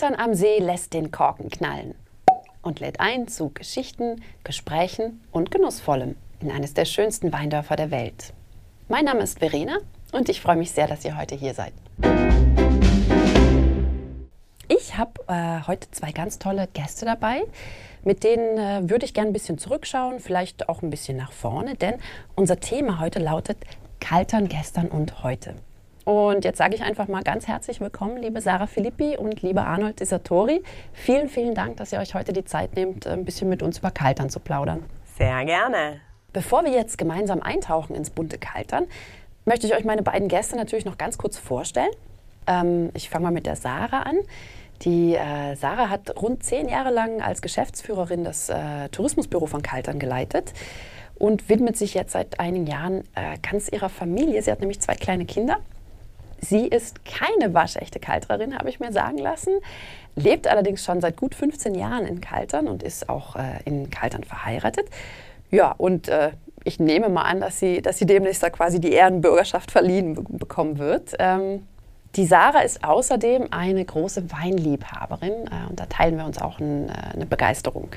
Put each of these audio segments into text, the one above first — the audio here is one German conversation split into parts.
Kaltern am See lässt den Korken knallen und lädt ein zu Geschichten, Gesprächen und Genussvollem in eines der schönsten Weindörfer der Welt. Mein Name ist Verena und ich freue mich sehr, dass ihr heute hier seid. Ich habe äh, heute zwei ganz tolle Gäste dabei. Mit denen äh, würde ich gerne ein bisschen zurückschauen, vielleicht auch ein bisschen nach vorne, denn unser Thema heute lautet Kaltern gestern und heute. Und jetzt sage ich einfach mal ganz herzlich willkommen, liebe Sarah Filippi und lieber Arnold Isatori. Vielen, vielen Dank, dass ihr euch heute die Zeit nehmt, ein bisschen mit uns über Kaltern zu plaudern. Sehr gerne. Bevor wir jetzt gemeinsam eintauchen ins bunte Kaltern, möchte ich euch meine beiden Gäste natürlich noch ganz kurz vorstellen. Ähm, ich fange mal mit der Sarah an. Die äh, Sarah hat rund zehn Jahre lang als Geschäftsführerin das äh, Tourismusbüro von Kaltern geleitet und widmet sich jetzt seit einigen Jahren äh, ganz ihrer Familie. Sie hat nämlich zwei kleine Kinder Sie ist keine waschechte Kalterin, habe ich mir sagen lassen, lebt allerdings schon seit gut 15 Jahren in Kaltern und ist auch äh, in Kaltern verheiratet. Ja, und äh, ich nehme mal an, dass sie, dass sie demnächst da quasi die Ehrenbürgerschaft verliehen bekommen wird. Ähm, die Sarah ist außerdem eine große Weinliebhaberin äh, und da teilen wir uns auch ein, äh, eine Begeisterung.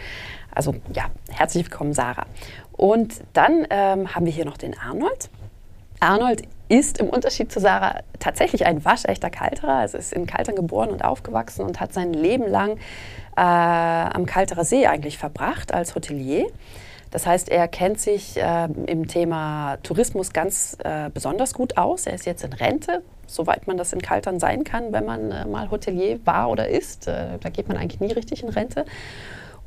Also ja, herzlich willkommen, Sarah. Und dann ähm, haben wir hier noch den Arnold. Arnold ist im Unterschied zu Sarah tatsächlich ein waschechter Kalterer. Also ist in Kaltern geboren und aufgewachsen und hat sein Leben lang äh, am Kalterer See eigentlich verbracht als Hotelier. Das heißt, er kennt sich äh, im Thema Tourismus ganz äh, besonders gut aus. Er ist jetzt in Rente, soweit man das in Kaltern sein kann, wenn man äh, mal Hotelier war oder ist. Äh, da geht man eigentlich nie richtig in Rente.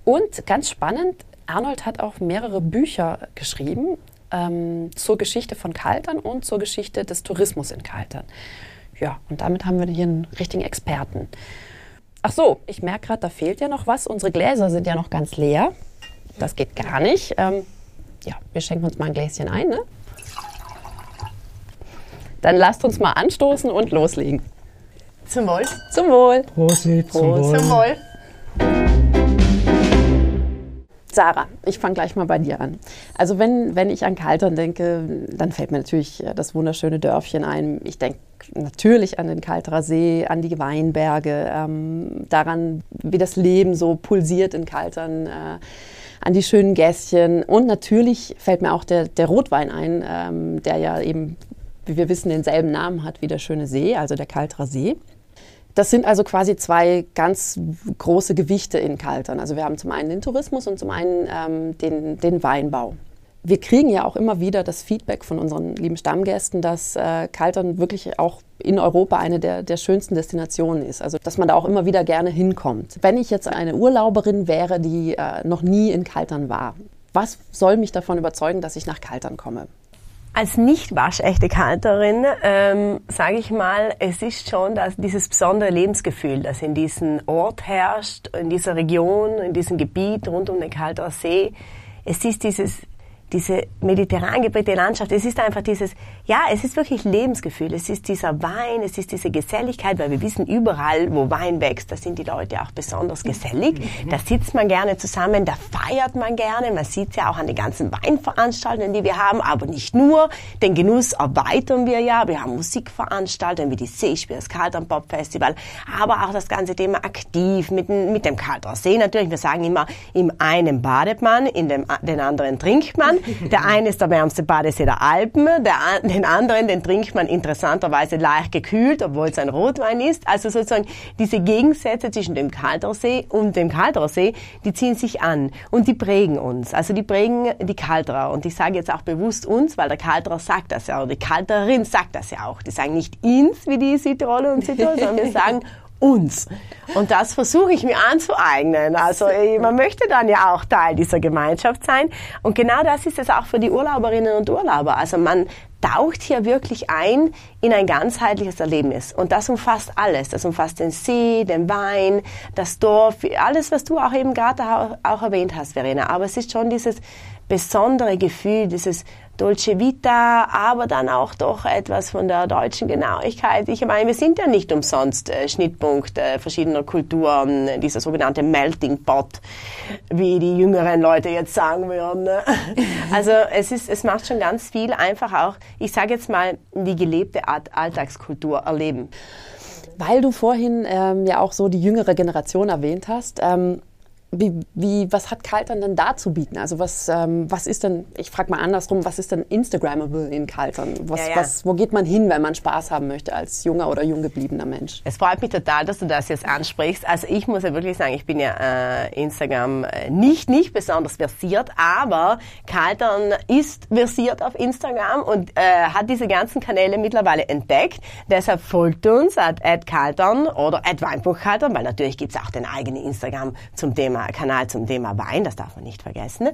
Und ganz spannend, Arnold hat auch mehrere Bücher geschrieben ähm, zur Geschichte von Kaltern und zur Geschichte des Tourismus in Kaltern. Ja, und damit haben wir hier einen richtigen Experten. Ach so, ich merke gerade, da fehlt ja noch was. Unsere Gläser sind ja noch ganz leer. Das geht gar nicht. Ähm, ja, wir schenken uns mal ein Gläschen ein. Ne? Dann lasst uns mal anstoßen und loslegen. Zum Wohl. Zum Wohl. Prosit, zum Wohl. Zum Wohl. Sarah, ich fange gleich mal bei dir an. Also wenn, wenn ich an Kaltern denke, dann fällt mir natürlich äh, das wunderschöne Dörfchen ein. Ich denke natürlich an den Kalterer See, an die Weinberge, ähm, daran, wie das Leben so pulsiert in Kaltern. Äh, an die schönen Gässchen. Und natürlich fällt mir auch der, der Rotwein ein, ähm, der ja eben, wie wir wissen, denselben Namen hat wie der schöne See, also der Kalterer See. Das sind also quasi zwei ganz große Gewichte in Kaltern. Also wir haben zum einen den Tourismus und zum einen ähm, den, den Weinbau. Wir kriegen ja auch immer wieder das Feedback von unseren lieben Stammgästen, dass äh, Kaltern wirklich auch in Europa eine der, der schönsten Destinationen ist. Also dass man da auch immer wieder gerne hinkommt. Wenn ich jetzt eine Urlauberin wäre, die äh, noch nie in Kaltern war, was soll mich davon überzeugen, dass ich nach Kaltern komme? Als nicht waschechte Kalterin ähm, sage ich mal, es ist schon das, dieses besondere Lebensgefühl, das in diesem Ort herrscht, in dieser Region, in diesem Gebiet rund um den Kalterer See. Es ist dieses diese mediterran geprägte Landschaft, es ist einfach dieses, ja, es ist wirklich Lebensgefühl. Es ist dieser Wein, es ist diese Geselligkeit, weil wir wissen, überall, wo Wein wächst, da sind die Leute auch besonders gesellig. Mhm. Da sitzt man gerne zusammen, da feiert man gerne. Man sieht ja auch an den ganzen Weinveranstaltungen, die wir haben, aber nicht nur. Den Genuss erweitern wir ja. Wir haben Musikveranstaltungen wie die Seespiel, das Kaltern Pop Festival, aber auch das ganze Thema aktiv mit, mit dem Kalter See natürlich. Wir sagen immer, im einen badet man, in dem den anderen trinkt man. Der eine ist der wärmste Badesee der Alpen, der, den anderen, den trinkt man interessanterweise leicht gekühlt, obwohl es ein Rotwein ist. Also sozusagen diese Gegensätze zwischen dem Kaltersee und dem Kaltersee, die ziehen sich an und die prägen uns. Also die prägen die Kalterer. Und ich sage jetzt auch bewusst uns, weil der Kalterer sagt das ja, oder die Kalterin sagt das ja auch. Die sagen nicht ins, wie die Südtiroler und Südtiroler, sondern wir sagen uns. Und das versuche ich mir anzueignen. Also äh, man möchte dann ja auch Teil dieser Gemeinschaft sein. Und genau das ist es auch für die Urlauberinnen und Urlauber. Also man taucht hier wirklich ein in ein ganzheitliches Erlebnis. Und das umfasst alles. Das umfasst den See, den Wein, das Dorf, alles, was du auch eben gerade auch erwähnt hast, Verena. Aber es ist schon dieses besondere Gefühl, dieses Dolce Vita, aber dann auch doch etwas von der deutschen Genauigkeit. Ich meine, wir sind ja nicht umsonst äh, Schnittpunkt äh, verschiedener Kulturen, dieser sogenannte Melting Pot, wie die jüngeren Leute jetzt sagen würden. Ne? Also es ist, es macht schon ganz viel einfach auch, ich sage jetzt mal, die gelebte Art Alltagskultur erleben. Weil du vorhin ähm, ja auch so die jüngere Generation erwähnt hast, ähm, wie, wie, was hat Kaltern denn da zu bieten? Also was, ähm, was ist denn, ich frage mal andersrum, was ist denn Instagrammable in Kaltern? Was, ja, ja. Was, wo geht man hin, wenn man Spaß haben möchte als junger oder jung gebliebener Mensch? Es freut mich total, dass du das jetzt ansprichst. Also ich muss ja wirklich sagen, ich bin ja äh, Instagram äh, nicht, nicht besonders versiert, aber Kaltern ist versiert auf Instagram und äh, hat diese ganzen Kanäle mittlerweile entdeckt. Deshalb folgt uns at, at Kaltern oder at Weinbuchkaltern, weil natürlich gibt's auch den eigenen Instagram zum Thema Kanal zum Thema Wein, das darf man nicht vergessen.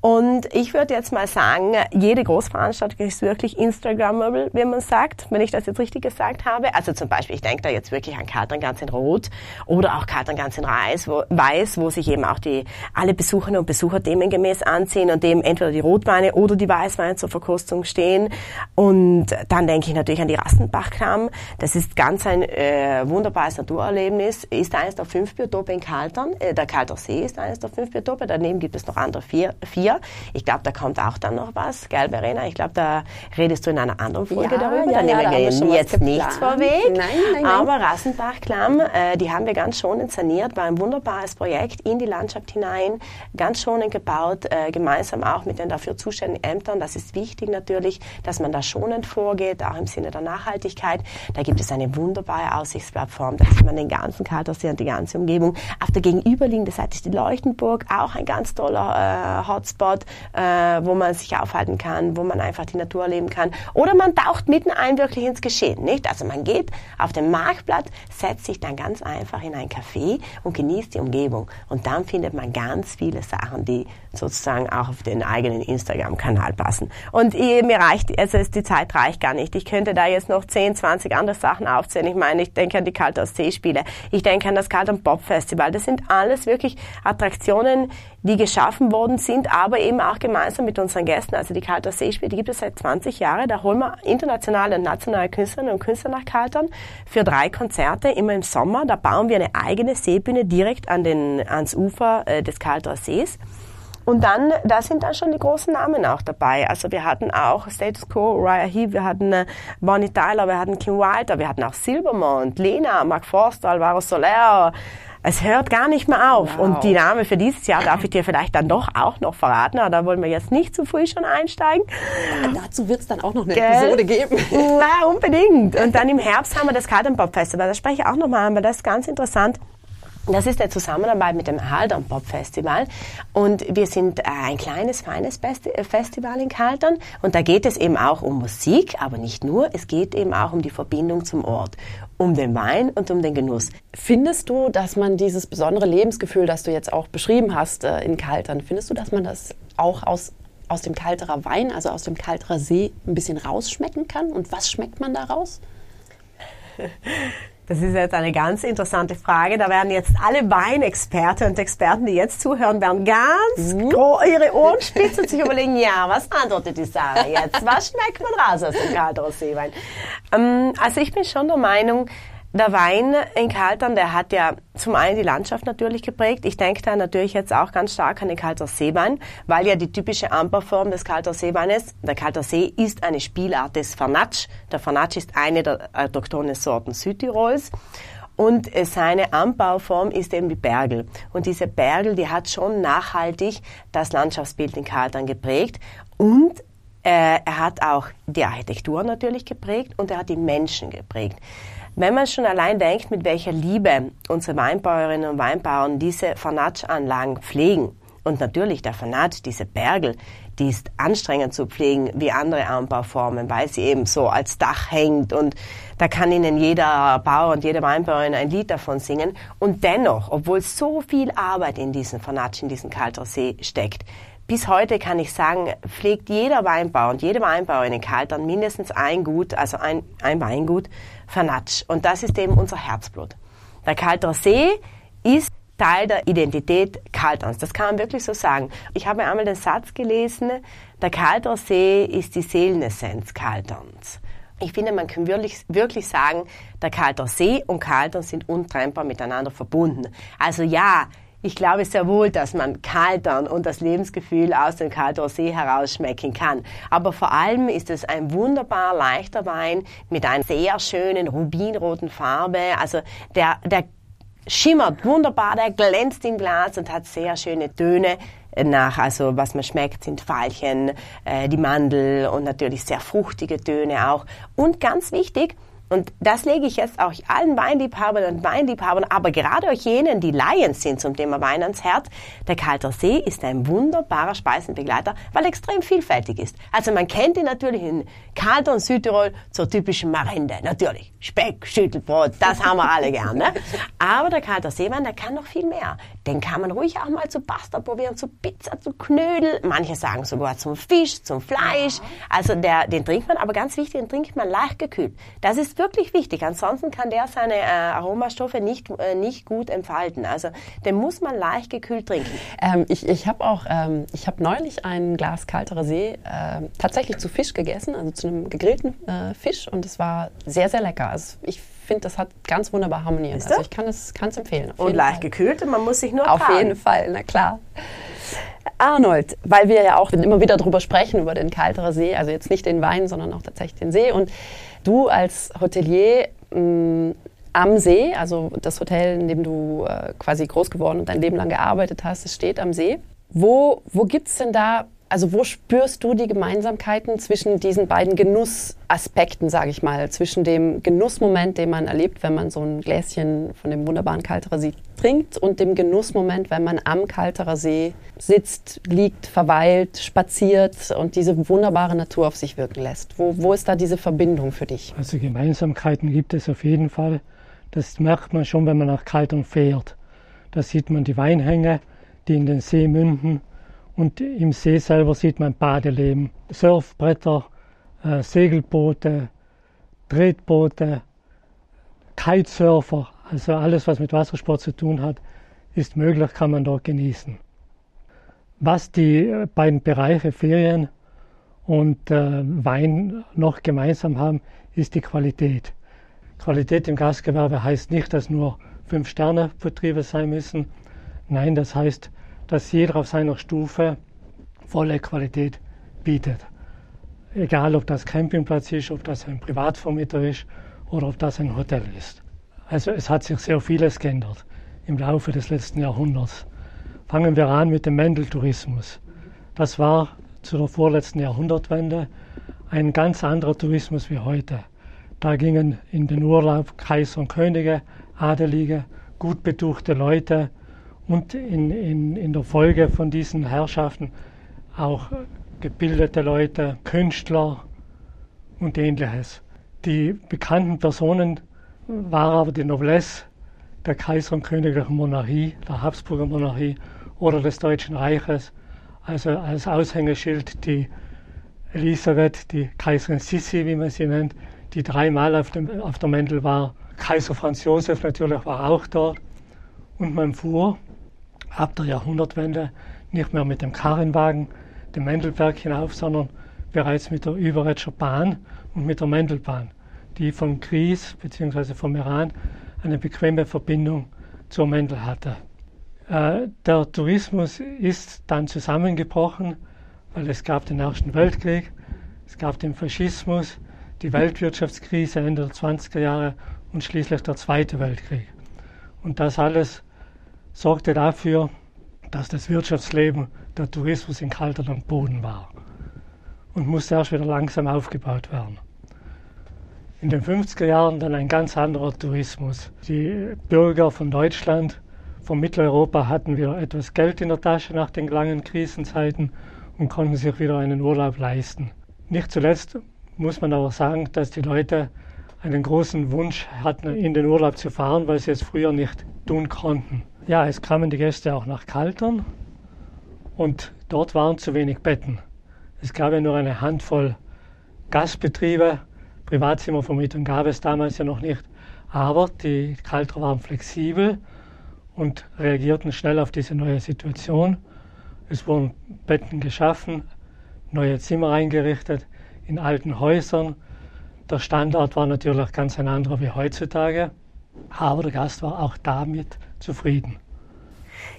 Und ich würde jetzt mal sagen, jede Großveranstaltung ist wirklich Instagrammable, wie man sagt, wenn ich das jetzt richtig gesagt habe. Also zum Beispiel, ich denke da jetzt wirklich an Karten ganz in Rot oder auch Karten ganz in Weiß, wo, Weiß, wo sich eben auch die alle Besucherinnen und Besucher demengemäß anziehen und dem entweder die Rotweine oder die Weißweine zur Verkostung stehen. Und dann denke ich natürlich an die Rassenbachklamm. Das ist ganz ein äh, wunderbares Naturerlebnis. Ist eines der fünf Biotope in Kaltern, äh, der Kalter See ist eines der fünf Biotope. Daneben gibt es noch andere vier. vier. Ich glaube, da kommt auch dann noch was, gell, Verena? Ich glaube, da redest du in einer anderen Folge ja, darüber. Ja, da nehmen ja, wir da jetzt nichts vorweg. Nein, nein, nein. Aber Rassenbachklamm, äh, die haben wir ganz schonend saniert, war ein wunderbares Projekt in die Landschaft hinein, ganz schonend gebaut, äh, gemeinsam auch mit den dafür zuständigen Ämtern. Das ist wichtig natürlich, dass man da schonend vorgeht, auch im Sinne der Nachhaltigkeit. Da gibt es eine wunderbare Aussichtsplattform, da sieht man den ganzen Kaltersee und die ganze Umgebung. Auf der gegenüberliegenden Seite die Leuchtenburg, auch ein ganz toller äh, Hotspot, äh, wo man sich aufhalten kann, wo man einfach die Natur erleben kann. Oder man taucht mitten ein wirklich ins Geschehen, nicht? Also man geht auf den Marktplatz, setzt sich dann ganz einfach in ein Café und genießt die Umgebung. Und dann findet man ganz viele Sachen, die sozusagen auch auf den eigenen Instagram-Kanal passen. Und ich, mir reicht, also die Zeit reicht gar nicht. Ich könnte da jetzt noch 10, 20 andere Sachen aufzählen. Ich meine, ich denke an die Kalter See-Spiele, ich denke an das Kalter Pop Festival. Das sind alles wirklich Attraktionen, die geschaffen worden sind, aber eben auch gemeinsam mit unseren Gästen. Also die Kalter Seespiele, die gibt es seit 20 Jahren. Da holen wir internationale und nationale Künstlerinnen und Künstler nach Kaltern für drei Konzerte, immer im Sommer. Da bauen wir eine eigene Seebühne direkt an den, ans Ufer äh, des Kalter Sees. Und dann, da sind dann schon die großen Namen auch dabei. Also wir hatten auch Status Quo, Raya Heep, wir hatten äh, Bonnie Tyler, wir hatten Kim Wilder, wir hatten auch Silvermont, Lena, Mark Forster, Alvaro Soler, es hört gar nicht mehr auf. Wow. Und die Name für dieses Jahr darf ich dir vielleicht dann doch auch noch verraten, aber da wollen wir jetzt nicht zu früh schon einsteigen. Ja, dazu wird es dann auch noch eine Gell? Episode geben. Na, unbedingt. Und dann im Herbst haben wir das Garden Festival. Da spreche ich auch nochmal an, weil das ist ganz interessant. Das ist der Zusammenarbeit mit dem Haldern Pop Festival und wir sind äh, ein kleines, feines äh, Festival in Kaltern und da geht es eben auch um Musik, aber nicht nur, es geht eben auch um die Verbindung zum Ort, um den Wein und um den Genuss. Findest du, dass man dieses besondere Lebensgefühl, das du jetzt auch beschrieben hast äh, in Kaltern, findest du, dass man das auch aus aus dem Kalterer Wein, also aus dem Kalterer See, ein bisschen rausschmecken kann? Und was schmeckt man daraus? Das ist jetzt eine ganz interessante Frage. Da werden jetzt alle Weinexperten und Experten, die jetzt zuhören, werden ganz mhm. ihre Ohren spitzen und sich überlegen, ja, was antwortet die Sarah jetzt? Was schmeckt man raus aus dem Kalterer Seewein? Ähm, also ich bin schon der Meinung, der Wein in Kaltern, der hat ja zum einen die Landschaft natürlich geprägt. Ich denke da natürlich jetzt auch ganz stark an den Kalter Seewein, weil ja die typische Anbauform des Kalter Seeweines, der Kalter See ist eine Spielart des Fernatsch. Der Fernatsch ist eine der autochthonen Sorten Südtirols. Und seine Anbauform ist eben die Bergel. Und diese Bergel, die hat schon nachhaltig das Landschaftsbild in Kaltern geprägt. Und äh, er hat auch die Architektur natürlich geprägt und er hat die Menschen geprägt. Wenn man schon allein denkt, mit welcher Liebe unsere Weinbäuerinnen und Weinbauern diese Fanatsch-Anlagen pflegen, und natürlich der Fanat, diese Bergel, die ist anstrengend zu pflegen wie andere Anbauformen, weil sie eben so als Dach hängt und da kann ihnen jeder Bauer und jede Weinbauerin ein Lied davon singen. Und dennoch, obwohl so viel Arbeit in diesen Fanatsch, in diesen Kalter See steckt, bis heute kann ich sagen, pflegt jeder Weinbauer und jede Weinbauerin in Kaltern mindestens ein Gut, also ein, ein Weingut, Fanatsch. Und das ist eben unser Herzblut. Der Kalter See ist Teil der Identität Kalterns. Das kann man wirklich so sagen. Ich habe einmal den Satz gelesen, der Kalter See ist die Seelenessenz Kalterns. Ich finde, man kann wirklich, wirklich sagen, der Kalter See und Kaltern sind untrennbar miteinander verbunden. Also ja, Ich glaube sehr wohl, dass man Kaltern und das Lebensgefühl aus dem Kalterer See heraus schmecken kann. Aber vor allem ist es ein wunderbar leichter Wein mit einer sehr schönen rubinroten Farbe. Also der, der schimmert wunderbar, der glänzt im Glas und hat sehr schöne Töne nach, also was man schmeckt, sind Veilchen, äh, die Mandel und natürlich sehr fruchtige Töne auch. Und ganz wichtig, und das lege ich jetzt auch allen Weinliebhabern und Weinliebhabern, aber gerade euch jenen, die Laien sind zum Thema Wein ans Herz. Der Kalter See ist ein wunderbarer Speisenbegleiter, weil er extrem vielfältig ist. Also man kennt ihn natürlich in Kalter und Südtirol zur typischen Marende. Natürlich. Speck, Schüttelbrot, das haben wir alle gern. Ne? Aber der Kalter Seewein, der kann noch viel mehr. Den kann man ruhig auch mal zu Pasta probieren, zu Pizza, zu Knödel. Manche sagen sogar zum Fisch, zum Fleisch. Also der, den trinkt man, aber ganz wichtig, den trinkt man leicht gekühlt. Das ist wirklich wichtig. Ansonsten kann der seine äh, Aromastoffe nicht, äh, nicht gut entfalten. Also den muss man leicht gekühlt trinken. Ähm, ich ich habe auch, ähm, ich habe neulich ein Glas kalterer See äh, tatsächlich zu Fisch gegessen, also zu einem gegrillten äh, Fisch und es war sehr, sehr lecker. Also ich finde, das hat ganz wunderbar harmoniert. Also ich kann es kann's empfehlen. Und leicht gekühlt und man muss sich nur Auf tragen. jeden Fall, na klar. Arnold, weil wir ja auch immer wieder darüber sprechen, über den Kalterer See, also jetzt nicht den Wein, sondern auch tatsächlich den See. Und du als Hotelier mh, am See, also das Hotel, in dem du äh, quasi groß geworden und dein Leben lang gearbeitet hast, es steht am See. Wo, wo gibt es denn da, also wo spürst du die Gemeinsamkeiten zwischen diesen beiden Genussaspekten, sage ich mal, zwischen dem Genussmoment, den man erlebt, wenn man so ein Gläschen von dem wunderbaren Kalterer See trinkt und dem Genussmoment, wenn man am Kalterer See sitzt, liegt, verweilt, spaziert und diese wunderbare Natur auf sich wirken lässt? Wo, wo ist da diese Verbindung für dich? Also Gemeinsamkeiten gibt es auf jeden Fall. Das merkt man schon, wenn man nach Kaltern fährt. Da sieht man die Weinhänge, die in den See münden. Und im See selber sieht man Badeleben, Surfbretter, äh, Segelboote, Tretboote, Kitesurfer, also alles, was mit Wassersport zu tun hat, ist möglich, kann man dort genießen. Was die äh, beiden Bereiche Ferien und äh, Wein noch gemeinsam haben, ist die Qualität. Qualität im Gastgewerbe heißt nicht, dass nur Fünf-Sterne-Betriebe sein müssen. Nein, das heißt, dass jeder auf seiner Stufe volle Qualität bietet. Egal, ob das Campingplatz ist, ob das ein Privatvermieter ist oder ob das ein Hotel ist. Also es hat sich sehr vieles geändert im Laufe des letzten Jahrhunderts. Fangen wir an mit dem Mendeltourismus. Das war zu der vorletzten Jahrhundertwende ein ganz anderer Tourismus wie heute. Da gingen in den Urlaub Kaiser und Könige, Adelige, gut betuchte Leute und in, in, in der Folge von diesen Herrschaften auch gebildete Leute, Künstler und ähnliches. Die bekannten Personen waren aber die Noblesse der Kaiser- und Königlichen Monarchie, der Habsburger Monarchie oder des Deutschen Reiches. Also als Aushängeschild die Elisabeth, die Kaiserin Sissi, wie man sie nennt, die dreimal auf, dem, auf der Mendel war. Kaiser Franz Josef natürlich war auch dort. Und man fuhr ab der Jahrhundertwende nicht mehr mit dem Karrenwagen den Mendelberg hinauf, sondern bereits mit der Überretscher Bahn und mit der Mendelbahn, die von Gries bzw. vom Iran eine bequeme Verbindung zur Mendel hatte. Äh, der Tourismus ist dann zusammengebrochen, weil es gab den Ersten Weltkrieg, es gab den Faschismus, die Weltwirtschaftskrise Ende der 20er Jahre und schließlich der Zweite Weltkrieg. Und das alles sorgte dafür, dass das Wirtschaftsleben, der Tourismus in Kaltern Boden war und musste erst wieder langsam aufgebaut werden. In den 50er Jahren dann ein ganz anderer Tourismus. Die Bürger von Deutschland, von Mitteleuropa hatten wieder etwas Geld in der Tasche nach den langen Krisenzeiten und konnten sich wieder einen Urlaub leisten. Nicht zuletzt muss man aber sagen, dass die Leute einen großen Wunsch hatten, in den Urlaub zu fahren, weil sie es früher nicht tun konnten. Ja, es kamen die Gäste auch nach Kaltern und dort waren zu wenig Betten. Es gab ja nur eine Handvoll Gastbetriebe, Privatzimmervermietung gab es damals ja noch nicht, aber die Kalter waren flexibel und reagierten schnell auf diese neue Situation. Es wurden Betten geschaffen, neue Zimmer eingerichtet in alten Häusern. Der Standard war natürlich ganz ein anderer wie heutzutage, aber der Gast war auch damit zufrieden.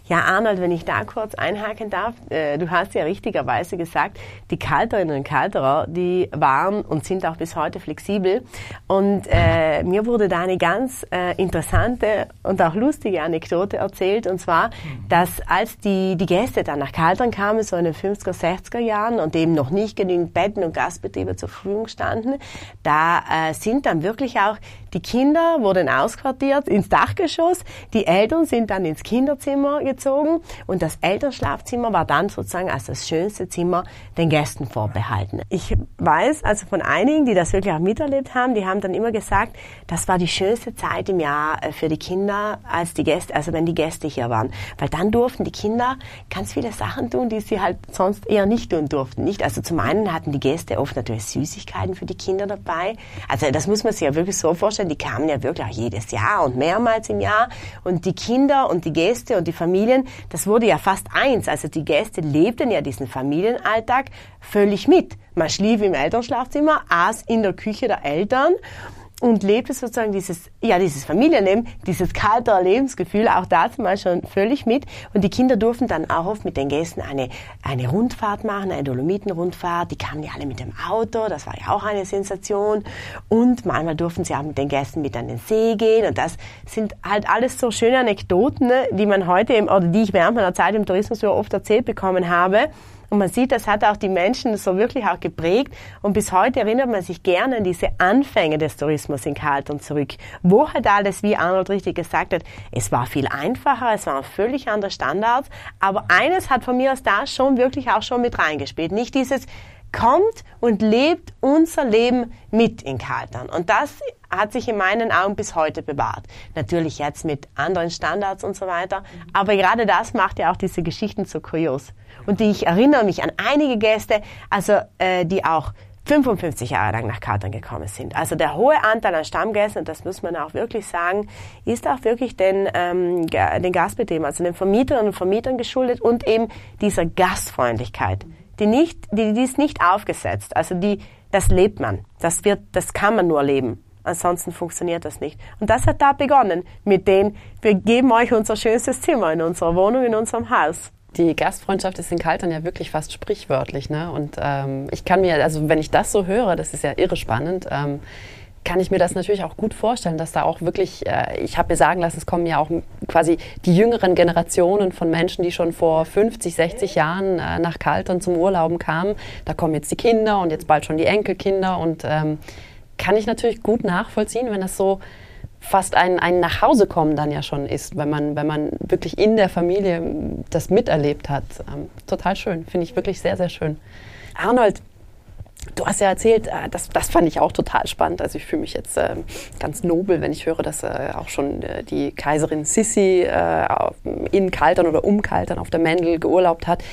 Ja, Arnold, wenn ich da kurz einhaken darf, äh, du hast ja richtigerweise gesagt, die Kalterinnen und Kalterer, die waren und sind auch bis heute flexibel. Und äh, mir wurde da eine ganz äh, interessante und auch lustige Anekdote erzählt. Und zwar, dass als die, die Gäste dann nach Kaltern kamen, so in den 50er, 60er Jahren und eben noch nicht genügend Betten und Gastbetriebe zur Verfügung standen, da äh, sind dann wirklich auch die Kinder wurden ausquartiert ins Dachgeschoss, die Eltern sind dann ins Kinderzimmer gezogen und das Elternschlafzimmer war dann sozusagen als das schönste Zimmer den Gästen vorbehalten. Ich weiß also von einigen, die das wirklich auch miterlebt haben, die haben dann immer gesagt, das war die schönste Zeit im Jahr äh, für die Kinder, als die Gäste, also wenn die Gäste hier waren, weil dann durften die Kinder ganz viele Sachen tun, die sie halt sonst eher nicht tun durften. Nicht? Also zum einen hatten die Gäste oft natürlich Süßigkeiten für die Kinder dabei. Also das muss man sich ja wirklich so vorstellen. Die kamen ja wirklich auch jedes Jahr und mehrmals im Jahr und die Kinder und die Gäste und die Familien, das wurde ja fast eins. Also die Gäste lebten ja diesen Familienalltag völlig mit. Man schlief im Elternschlafzimmer, aß in der Küche der Eltern und lebte sozusagen dieses, ja, dieses Familienleben, dieses kalte Lebensgefühl auch dazu mal schon völlig mit. Und die Kinder durften dann auch oft mit den Gästen eine, eine Rundfahrt machen, eine Dolomitenrundfahrt. Die kamen ja alle mit dem Auto, das war ja auch eine Sensation. Und manchmal durften sie auch mit den Gästen mit an den See gehen. Und das sind halt alles so schöne Anekdoten, ne, die man heute, im, oder die ich während meiner Zeit im Tourismusbüro oft erzählt bekommen habe. Und man sieht, das hat auch die Menschen so wirklich auch geprägt. Und bis heute erinnert man sich gerne an diese Anfänge des Tourismus in Kaltern zurück. Wo halt alles, wie Arnold richtig gesagt hat, es war viel einfacher, es waren völlig andere Standards. Aber eines hat von mir aus da schon wirklich auch schon mit reingespielt. Nicht dieses, kommt und lebt unser Leben mit in Kaltern. Und das hat sich in meinen Augen bis heute bewahrt. Natürlich jetzt mit anderen Standards und so weiter. Aber gerade das macht ja auch diese Geschichten so kurios. Und ich erinnere mich an einige Gäste, also äh, die auch 55 Jahre lang nach Katern gekommen sind. Also der hohe Anteil an Stammgästen, das muss man auch wirklich sagen, ist auch wirklich den, ähm, den Gastbetrieben, also den Vermieterinnen und Vermietern geschuldet und eben dieser Gastfreundlichkeit, die nicht, die, die ist nicht aufgesetzt. Also die, das lebt man. Das wird, das kann man nur leben. Ansonsten funktioniert das nicht. Und das hat da begonnen mit den, wir geben euch unser schönstes Zimmer in unserer Wohnung, in unserem Haus die Gastfreundschaft ist in Kaltern ja wirklich fast sprichwörtlich. Ne? Und ähm, ich kann mir, also wenn ich das so höre, das ist ja irre spannend, ähm, kann ich mir das natürlich auch gut vorstellen, dass da auch wirklich, äh, ich habe mir sagen lassen, es kommen ja auch quasi die jüngeren Generationen von Menschen, die schon vor 50, 60 Jahren äh, nach Kaltern zum Urlauben kamen. Da kommen jetzt die Kinder und jetzt bald schon die Enkelkinder und ähm, kann ich natürlich gut nachvollziehen, wenn das so fast ein, ein Nachhausekommen dann ja schon ist, wenn man, wenn man wirklich in der Familie das miterlebt hat. Ähm, total schön, finde ich wirklich sehr, sehr schön. Arnold, du hast ja erzählt, äh, das, das fand ich auch total spannend. Also ich fühle mich jetzt äh, ganz nobel, wenn ich höre, dass äh, auch schon äh, die Kaiserin Sissi in Kaltern oder um Kaltern auf der Mendel geurlaubt hat.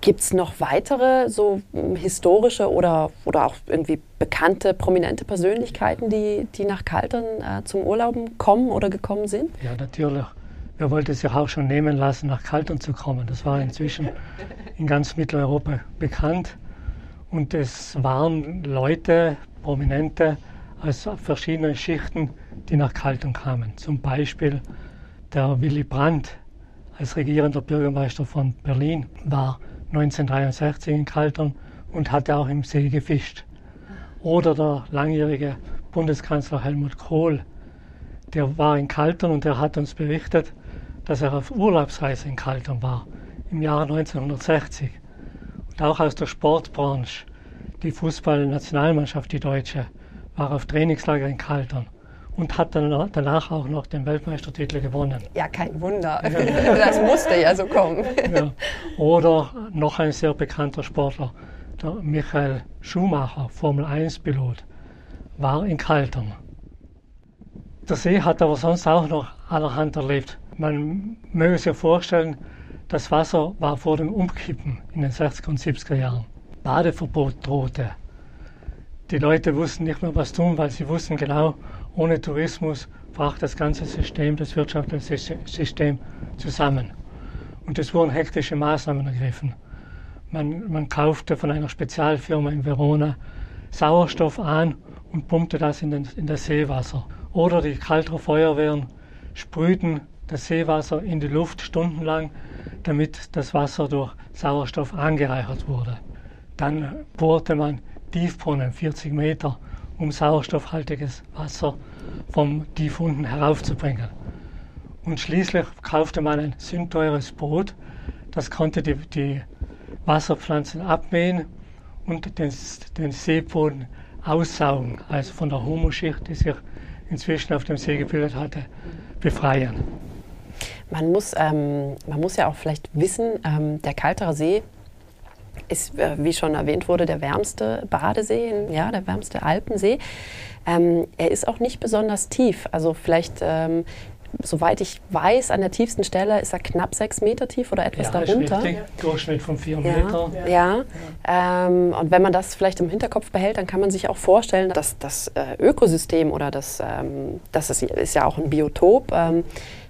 Gibt es noch weitere so hm, historische oder, oder auch irgendwie bekannte, prominente Persönlichkeiten, die, die nach Kaltern zum Urlauben kommen oder gekommen sind? Ja, natürlich. Wir wollten sich auch schon nehmen lassen, nach Kaltern zu kommen. Das war inzwischen in ganz Mitteleuropa bekannt. Und es waren Leute, Prominente aus verschiedenen Schichten, die nach Kaltern kamen. Zum Beispiel der Willy Brandt als regierender Bürgermeister von Berlin war 1963 in Kaltern und hatte auch im See gefischt. Oder der langjährige Bundeskanzler Helmut Kohl, der war in Kaltern und der hat uns berichtet, dass er auf Urlaubsreise in Kaltern war im Jahre 1960. Auch aus der Sportbranche, die Fußballnationalmannschaft, die deutsche, war auf Trainingslager in Kaltern und hat dann danach auch noch den Weltmeistertitel gewonnen. Ja, kein Wunder. das musste ja so kommen. Ja. Oder noch ein sehr bekannter Sportler, der Michael Schumacher, Formel 1-Pilot, war in Kaltern. Der See hat aber sonst auch noch allerhand erlebt. Man möge sich vorstellen, das Wasser war vor dem Umkippen in den 60er und 70er Jahren. Badeverbot drohte. Die Leute wussten nicht mehr, was tun, weil sie wussten genau, ohne Tourismus brach das ganze System, das wirtschaftliche System zusammen. Und es wurden hektische Maßnahmen ergriffen. Man, man kaufte von einer Spezialfirma in Verona Sauerstoff an und pumpte das in, den, in das Seewasser. Oder die Kalter Feuerwehren sprühten das Seewasser in die Luft stundenlang, damit das Wasser durch Sauerstoff angereichert wurde. Dann bohrte man Tiefbrunnen, 40 Meter, um sauerstoffhaltiges Wasser vom Tief unten heraufzubringen. Und schließlich kaufte man ein sündteures Boot, das konnte die, die Wasserpflanzen abmähen und den, den Seeboden aussaugen, also von der Humuschicht, die sich inzwischen auf dem See gebildet hatte, befreien. Man muss, ähm, man muss ja auch vielleicht wissen, ähm, der Kaltere See ist, äh, wie schon erwähnt wurde, der wärmste Badesee, ja, der wärmste Alpensee. Ähm, er ist auch nicht besonders tief. Also vielleicht, ähm, soweit ich weiß, an der tiefsten Stelle ist er knapp sechs Meter tief oder etwas ja, darunter. Richtig. Durchschnitt von vier Ja, Meter. ja. Ähm, und wenn man das vielleicht im Hinterkopf behält, dann kann man sich auch vorstellen, dass das äh, Ökosystem oder das, ähm, das ist, ist ja auch ein Biotop, ähm,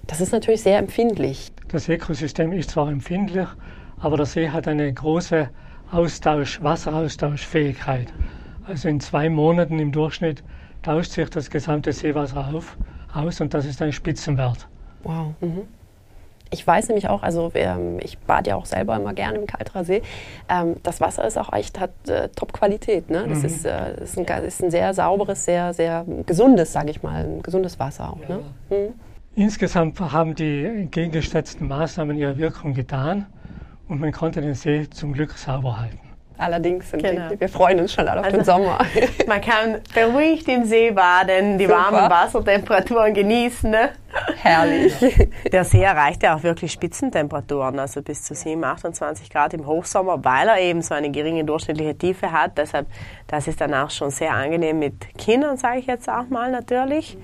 das ist natürlich sehr empfindlich. Das Ökosystem ist zwar empfindlich, aber der See hat eine große Austausch, Wasseraustauschfähigkeit. Also in zwei Monaten im Durchschnitt tauscht sich das gesamte Seewasser auf, aus und das ist ein Spitzenwert. Wow. Mhm. Ich weiß nämlich auch, also ähm, ich bad ja auch selber immer gerne im Kalterer See. Ähm, das Wasser ist auch echt, hat äh, Top-Qualität. Ne? Das, Mhm. ist, äh, ist, ein, ist ein sehr sauberes, sehr, sehr gesundes, sage ich mal, ein gesundes Wasser auch. Ne? Mhm. Insgesamt haben die entgegengesetzten Maßnahmen ihre Wirkung getan und man konnte den See zum Glück sauber halten. Allerdings Genau. wir, wir freuen uns schon alle auf Also- den Sommer. Man kann beruhigt im See baden, die Super. warmen Wassertemperaturen genießen. Ne? Herrlich. Der See erreicht ja auch wirklich Spitzentemperaturen, also bis zu 7, 28 Grad im Hochsommer, weil er eben so eine geringe durchschnittliche Tiefe hat. Deshalb, das ist dann auch schon sehr angenehm mit Kindern, sage ich jetzt auch mal natürlich. Die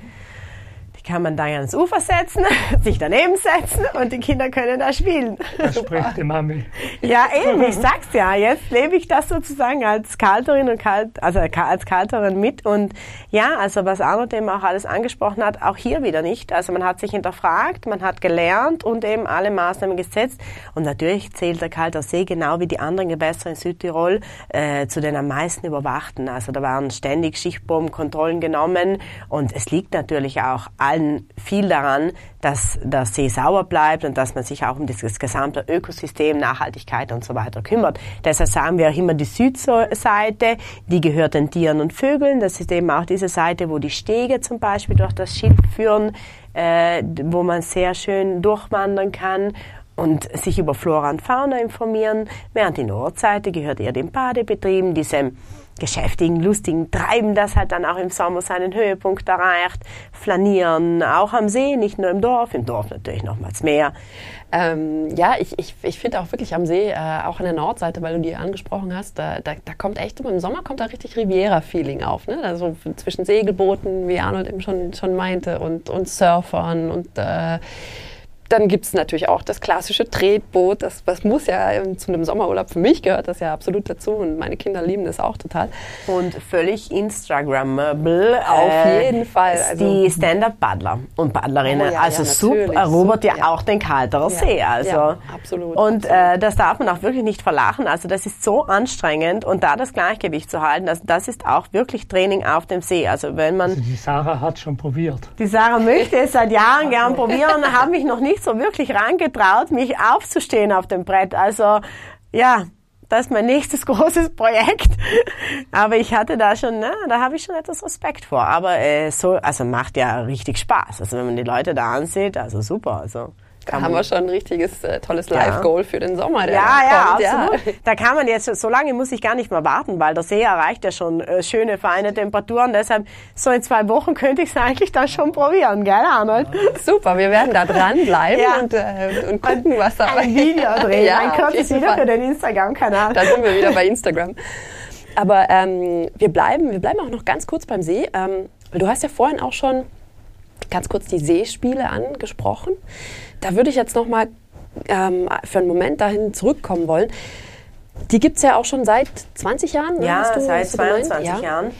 kann man dann ans Ufer setzen, sich daneben setzen und die Kinder können da spielen. Das spricht die Mami. Ja, eben, ich sag's ja. Jetzt lebe ich das sozusagen als Kalterin und Kalt, also als Kalterin mit. Und ja, also was Arnold eben auch alles angesprochen hat, auch hier wieder nicht. Also man hat sich hinterfragt, man hat gelernt und eben alle Maßnahmen gesetzt. Und natürlich zählt der Kalter See genau wie die anderen Gewässer in Südtirol äh, zu den am meisten überwachten. Also da waren ständig Schichtbogenkontrollen genommen und es liegt natürlich auch allen viel daran, dass der See sauber bleibt und dass man sich auch um dieses gesamte Ökosystem, Nachhaltigkeit und so weiter kümmert. Deshalb sagen wir auch immer die Südseite, die gehört den Tieren und Vögeln. Das ist eben auch diese Seite, wo die Stege zum Beispiel durch das Schilf führen, äh, wo man sehr schön durchwandern kann und sich über Flora und Fauna informieren, während die Nordseite gehört eher den Badebetrieben, diesem geschäftigen, lustigen Treiben, das halt dann auch im Sommer seinen Höhepunkt erreicht, flanieren, auch am See, nicht nur im Dorf, im Dorf natürlich nochmals mehr. Ähm, ja, ich, ich, ich finde auch wirklich am See, äh, auch an der Nordseite, weil du die angesprochen hast, da, da, da kommt echt, im Sommer kommt da richtig Riviera-Feeling auf. Ne? Also zwischen Segelbooten, wie Arnold eben schon, schon meinte, und, und Surfern und äh, dann gibt es natürlich auch das klassische Tretboot. Das, das muss ja zu einem Sommerurlaub für mich gehört das ja absolut dazu und meine Kinder lieben das auch total. Und völlig Instagrammable. Auf jeden Fall, also- die Stand-Up-Paddler und Paddlerinnen. Oh ja, also ja, super, erobert ja, super, ja. auch den Kalterer See. Also. ja, absolut, Und absolut. Äh, das darf man auch wirklich nicht verlachen. Also das ist so anstrengend und da das Gleichgewicht zu halten, das, das ist auch wirklich Training auf dem See. Also wenn man Also die Sarah hat schon probiert. die Sarah möchte es seit Jahren gern probieren, habe mich noch nicht so wirklich rangetraut, mich aufzustehen auf dem Brett. Also ja, das ist mein nächstes großes Projekt. Aber ich hatte da schon, na, da habe ich schon etwas Respekt vor. Aber äh, so, also macht ja richtig Spaß. Also wenn man die Leute da ansieht, also super. Also Da haben wir schon ein richtiges äh, tolles Live-Goal für den Sommer. Der ja, ja, kommt. absolut. Da kann man jetzt, so lange muss ich gar nicht mehr warten, weil der See erreicht ja schon äh, schöne, feine Temperaturen. Deshalb, so in zwei Wochen könnte ich es eigentlich dann schon probieren, gell, Arnold? Super, wir werden da dranbleiben Ja. und, äh, und gucken, was da Ein Video drehen, Ja, ein kurzes Video für den Instagram-Kanal. Da sind wir wieder bei Instagram. Aber ähm, wir, bleiben, wir bleiben auch noch ganz kurz beim See. Ähm, du hast ja vorhin auch schon ganz kurz die Seespiele angesprochen. Da würde ich jetzt noch mal ähm, für einen Moment dahin zurückkommen wollen. Die gibt es ja auch schon seit 20 Jahren. ne? Ja, seit hast du gemeint? 22 Ja. Jahren.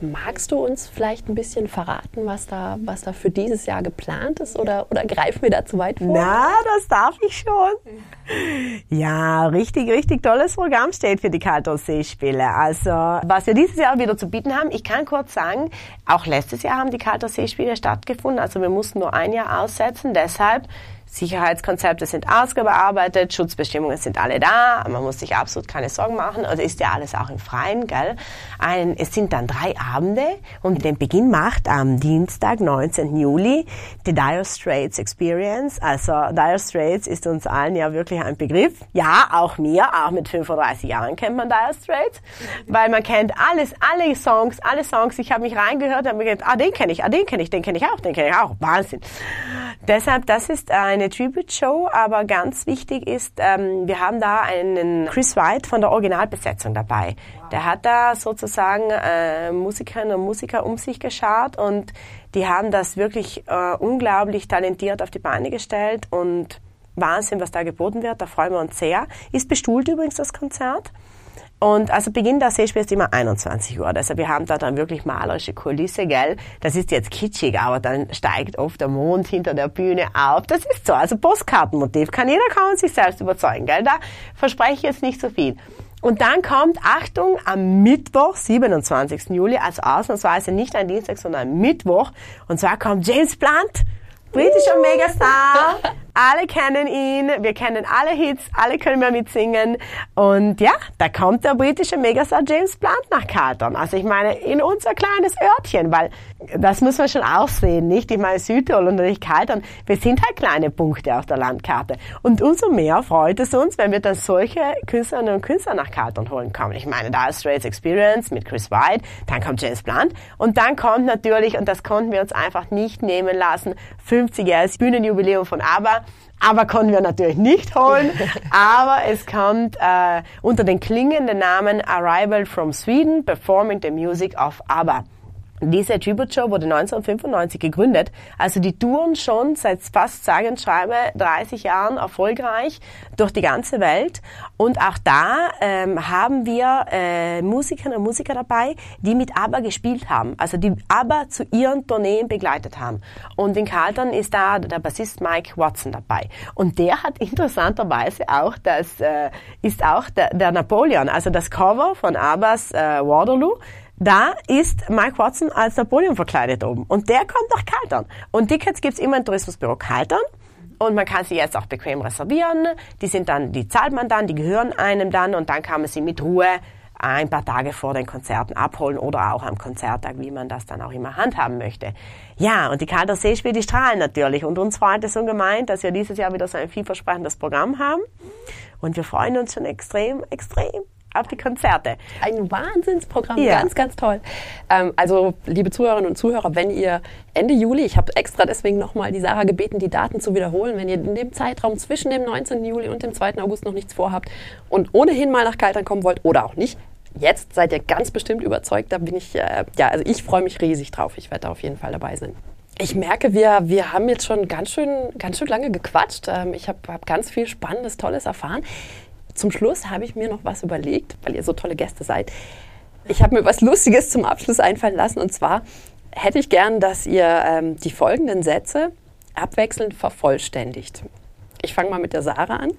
Magst du uns vielleicht ein bisschen verraten, was da, was da für dieses Jahr geplant ist? Oder, oder greifen wir da zu weit vor? Na, das darf ich schon. Ja, richtig, richtig tolles Programm steht für die Kaltersee-Spiele. Also, was wir dieses Jahr wieder zu bieten haben, ich kann kurz sagen, auch letztes Jahr haben die Kaltersee-Spiele stattgefunden. Also, wir mussten nur ein Jahr aussetzen. Deshalb Sicherheitskonzepte sind ausgearbeitet, Schutzbestimmungen sind alle da, man muss sich absolut keine Sorgen machen, also ist ja alles auch im Freien, gell? Ein, es sind dann drei Abende und den Beginn macht am Dienstag, 19. Juli, die Dire Straits Experience. Also Dire Straits ist uns allen ja wirklich ein Begriff. Ja, auch mir, auch mit 35 Jahren kennt man Dire Straits, weil man kennt alles, alle Songs, alle Songs. Ich habe mich reingehört, habe mir gedacht, ah, den kenne ich, ah, den kenne ich, den kenne ich auch, den kenne ich auch. Wahnsinn. Deshalb, das ist eine Tribute-Show, aber ganz wichtig ist, ähm, wir haben da einen Chris White von der Originalbesetzung dabei. Der hat da sozusagen äh, Musikerinnen und Musiker um sich geschart und die haben das wirklich äh, unglaublich talentiert auf die Beine gestellt und Wahnsinn, was da geboten wird. Da freuen wir uns sehr. Ist bestuhlt übrigens das Konzert. Und also Beginn der Sehspiel ist immer 21 Uhr. Also wir haben da dann wirklich malerische Kulisse, gell? Das ist jetzt kitschig, aber dann steigt oft der Mond hinter der Bühne auf. Das ist so. Also Postkartenmotiv. Kann jeder kaum sich selbst überzeugen, gell? Da verspreche ich jetzt nicht so viel. Und dann kommt, Achtung, am Mittwoch, 27. Juli, also ausnahmsweise nicht ein Dienstag, sondern ein Mittwoch. Und zwar kommt James Blunt, britischer Megastar, alle kennen ihn, wir kennen alle Hits, alle können wir mitsingen. Und ja, da kommt der britische Megastar James Blunt nach Carlton. Also ich meine, in unser kleines Örtchen, weil das muss man schon auch sehen, nicht? Ich meine, Südtirol und natürlich Carlton, wir sind halt kleine Punkte auf der Landkarte. Und umso mehr freut es uns, wenn wir dann solche Künstlerinnen und Künstler nach Carlton holen können. Ich meine, da ist Straits Experience mit Chris White, dann kommt James Blunt und dann kommt natürlich, und das konnten wir uns einfach nicht nehmen lassen, 50-jähriges Bühnenjubiläum von ABBA. Aber konnten wir natürlich nicht holen. Aber es kommt äh, unter den klingenden Namen Arrival from Sweden, Performing the Music of ABBA. Diese Tribute Show wurde 1995 gegründet. Also die touren schon seit fast sage und schreibe 30 Jahren erfolgreich durch die ganze Welt. Und auch da ähm, haben wir äh, Musikerinnen und Musiker dabei, die mit ABBA gespielt haben. Also die ABBA zu ihren Tourneen begleitet haben. Und in Carlton ist da der Bassist Mike Watson dabei. Und der hat interessanterweise auch das, äh, ist auch der, der Napoleon, also das Cover von ABBAs äh, Waterloo da ist Mike Watson als Napoleon verkleidet oben. Und der kommt nach Kaltern. Und Tickets gibt's immer im Tourismusbüro Kaltern. Und man kann sie jetzt auch bequem reservieren. Die sind dann, die zahlt man dann, die gehören einem dann und dann kann man sie mit Ruhe ein paar Tage vor den Konzerten abholen oder auch am Konzerttag, wie man das dann auch immer handhaben möchte. Ja, und die Kalter Seespiele, die strahlen natürlich. Und uns freut es ungemein, dass wir dieses Jahr wieder so ein vielversprechendes Programm haben. Und wir freuen uns schon extrem, extrem auf die Konzerte. Ein Wahnsinnsprogramm, ja. ganz, ganz toll. Ähm, also, liebe Zuhörerinnen und Zuhörer, wenn ihr Ende Juli, ich habe extra deswegen nochmal die Sarah gebeten, die Daten zu wiederholen, wenn ihr in dem Zeitraum zwischen dem 19. Juli und dem 2. August noch nichts vorhabt und ohnehin mal nach Kaltern kommen wollt oder auch nicht, jetzt seid ihr ganz bestimmt überzeugt. Da bin ich, äh, ja, also ich freue mich riesig drauf. Ich werde da auf jeden Fall dabei sein. Ich merke, wir, wir haben jetzt schon ganz schön, ganz schön lange gequatscht. Ähm, ich habe hab ganz viel Spannendes, Tolles erfahren zum Schluss habe ich mir noch was überlegt, weil ihr so tolle Gäste seid. Ich habe mir was Lustiges zum Abschluss einfallen lassen und zwar hätte ich gern, dass ihr ähm, die folgenden Sätze abwechselnd vervollständigt. Ich fange mal mit der Sarah an.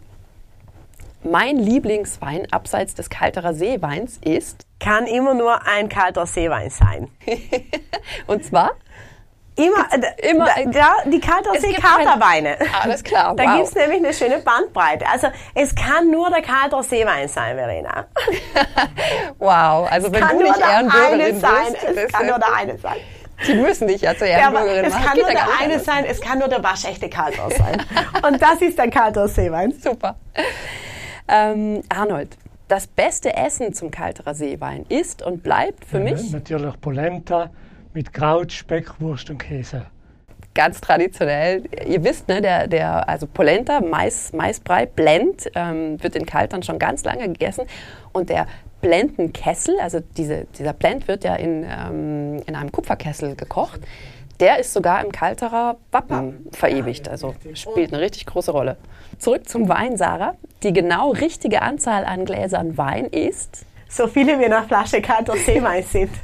Mein Lieblingswein abseits des Kalterer Seeweins ist. Kann immer nur ein kalter Seewein sein. und zwar? Immer, äh, immer da, die Kaltersee Katerweine. Alles klar. Da wow. gibt es nämlich eine schöne Bandbreite. Also es kann nur der Kaltersee Wein sein, Verena. wow, also wenn du nicht Ehrenbürgerin sein. Bist, es kann nur der eine sein. Die müssen dich ja zur Ehrenbürgerin ja, machen. Es kann nur der eine sein, es kann nur der waschechte Kalter sein. Und das ist ein Kaltersee Wein. Super. Ähm, Arnold, das beste Essen zum Kalterer Seewein ist und bleibt für ja, mich? Natürlich Polenta mit Kraut, Speck, Wurst und Käse. Ganz traditionell. Ihr wisst, ne, der, der, also Polenta, Mais, Maisbrei, Blend, ähm, wird in Kaltern schon ganz lange gegessen. Und der Blendenkessel, also diese, dieser Blend wird ja in, ähm, in einem Kupferkessel gekocht. Der ist sogar im Kalterer Wappen verewigt, also spielt eine richtig große Rolle. Zurück zum Wein, Sarah. Die genau richtige Anzahl an Gläsern Wein ist so viele wie in einer Flasche kalter Seewein sind.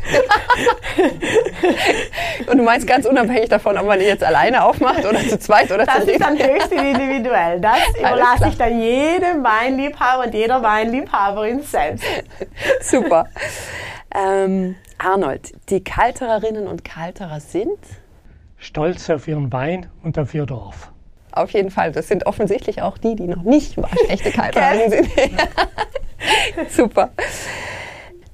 Und du meinst ganz unabhängig davon, ob man die jetzt alleine aufmacht oder zu zweit oder Das zu ist dann höchst individuell. Das überlasse ich dann jedem Weinliebhaber und jeder Weinliebhaberin selbst. Super. Ähm, Arnold, die Kaltererinnen und Kalterer sind Stolz auf ihren Wein und auf ihr Dorf. auf jeden Fall, das sind offensichtlich auch die, die noch nicht waschechte Kaltererinnen sind. Super.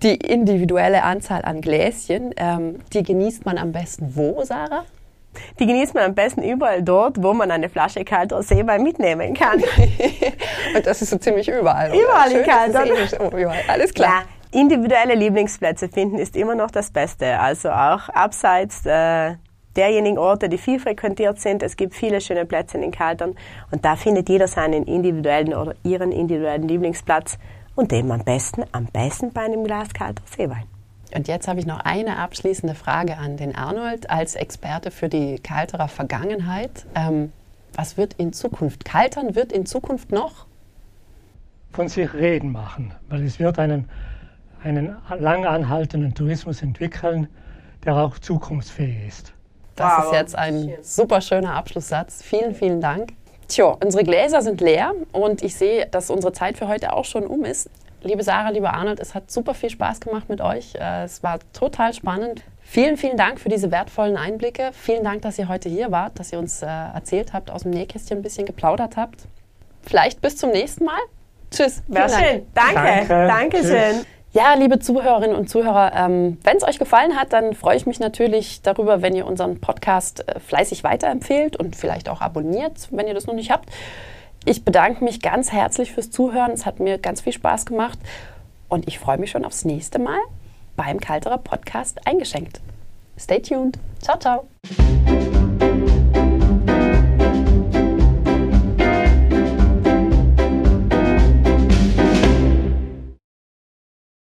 Die individuelle Anzahl an Gläschen, ähm, die genießt man am besten wo, Sarah? Die genießt man am besten überall dort, wo man eine Flasche kalter Seewein mitnehmen kann. Und das ist so ziemlich überall. oder? Überall in so- oh, überall. Alles klar. Ja, individuelle Lieblingsplätze finden ist immer noch das Beste. Also auch abseits äh, derjenigen Orte, die viel frequentiert sind. Es gibt viele schöne Plätze in den Kaltern und da findet jeder seinen individuellen oder ihren individuellen Lieblingsplatz und dem am besten, am besten bei einem Glas kalter Seewein. Und jetzt habe ich noch eine abschließende Frage an den Arnold als Experte für die Kalterer Vergangenheit. Ähm, was wird in Zukunft? Kaltern wird in Zukunft noch? Von sich reden machen, weil es wird einen, einen lang anhaltenden Tourismus entwickeln, der auch zukunftsfähig ist. Das Wow. ist jetzt ein super schöner Abschlusssatz. Vielen, vielen Dank. Tja, unsere Gläser sind leer und ich sehe, dass unsere Zeit für heute auch schon um ist. Liebe Sarah, lieber Arnold, es hat super viel Spaß gemacht mit euch. Äh, Es war total spannend. Vielen, vielen Dank für diese wertvollen Einblicke. Vielen Dank, dass ihr heute hier wart, dass ihr uns äh, erzählt habt, aus dem Nähkästchen ein bisschen geplaudert habt. Vielleicht bis zum nächsten Mal. Tschüss. Dank. schön. Danke. Danke. Dankeschön. Tschüss. Ja, liebe Zuhörerinnen und Zuhörer, ähm, wenn es euch gefallen hat, dann freue ich mich natürlich darüber, wenn ihr unseren Podcast äh, fleißig weiterempfehlt und vielleicht auch abonniert, wenn ihr das noch nicht habt. Ich bedanke mich ganz herzlich fürs Zuhören. Es hat mir ganz viel Spaß gemacht und ich freue mich schon aufs nächste Mal beim Kalterer Podcast eingeschenkt. Stay tuned. Ciao, ciao.